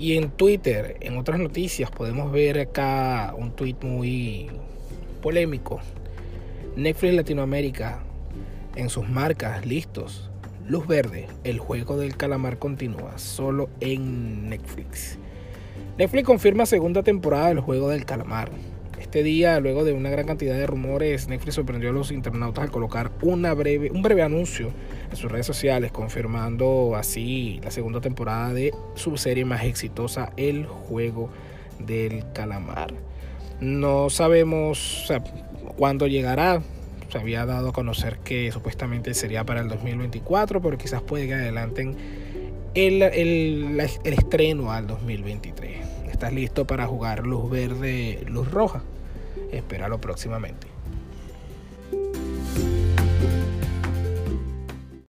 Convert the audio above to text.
Y en Twitter, en otras noticias, podemos ver acá un tweet muy polémico. Netflix Latinoamérica en sus marcas listos. Luz verde, el juego del calamar continúa solo en Netflix. Netflix confirma segunda temporada del juego del calamar. Este día, luego de una gran cantidad de rumores, Netflix sorprendió a los internautas al colocar una breve, un breve anuncio en sus redes sociales, confirmando así la segunda temporada de su serie más exitosa, El Juego del Calamar. No sabemos cuándo llegará, se había dado a conocer que supuestamente sería para el 2024, pero quizás puede que adelanten el, el, el estreno al 2023. ¿Estás listo para jugar luz verde, luz roja? Espéralo próximamente.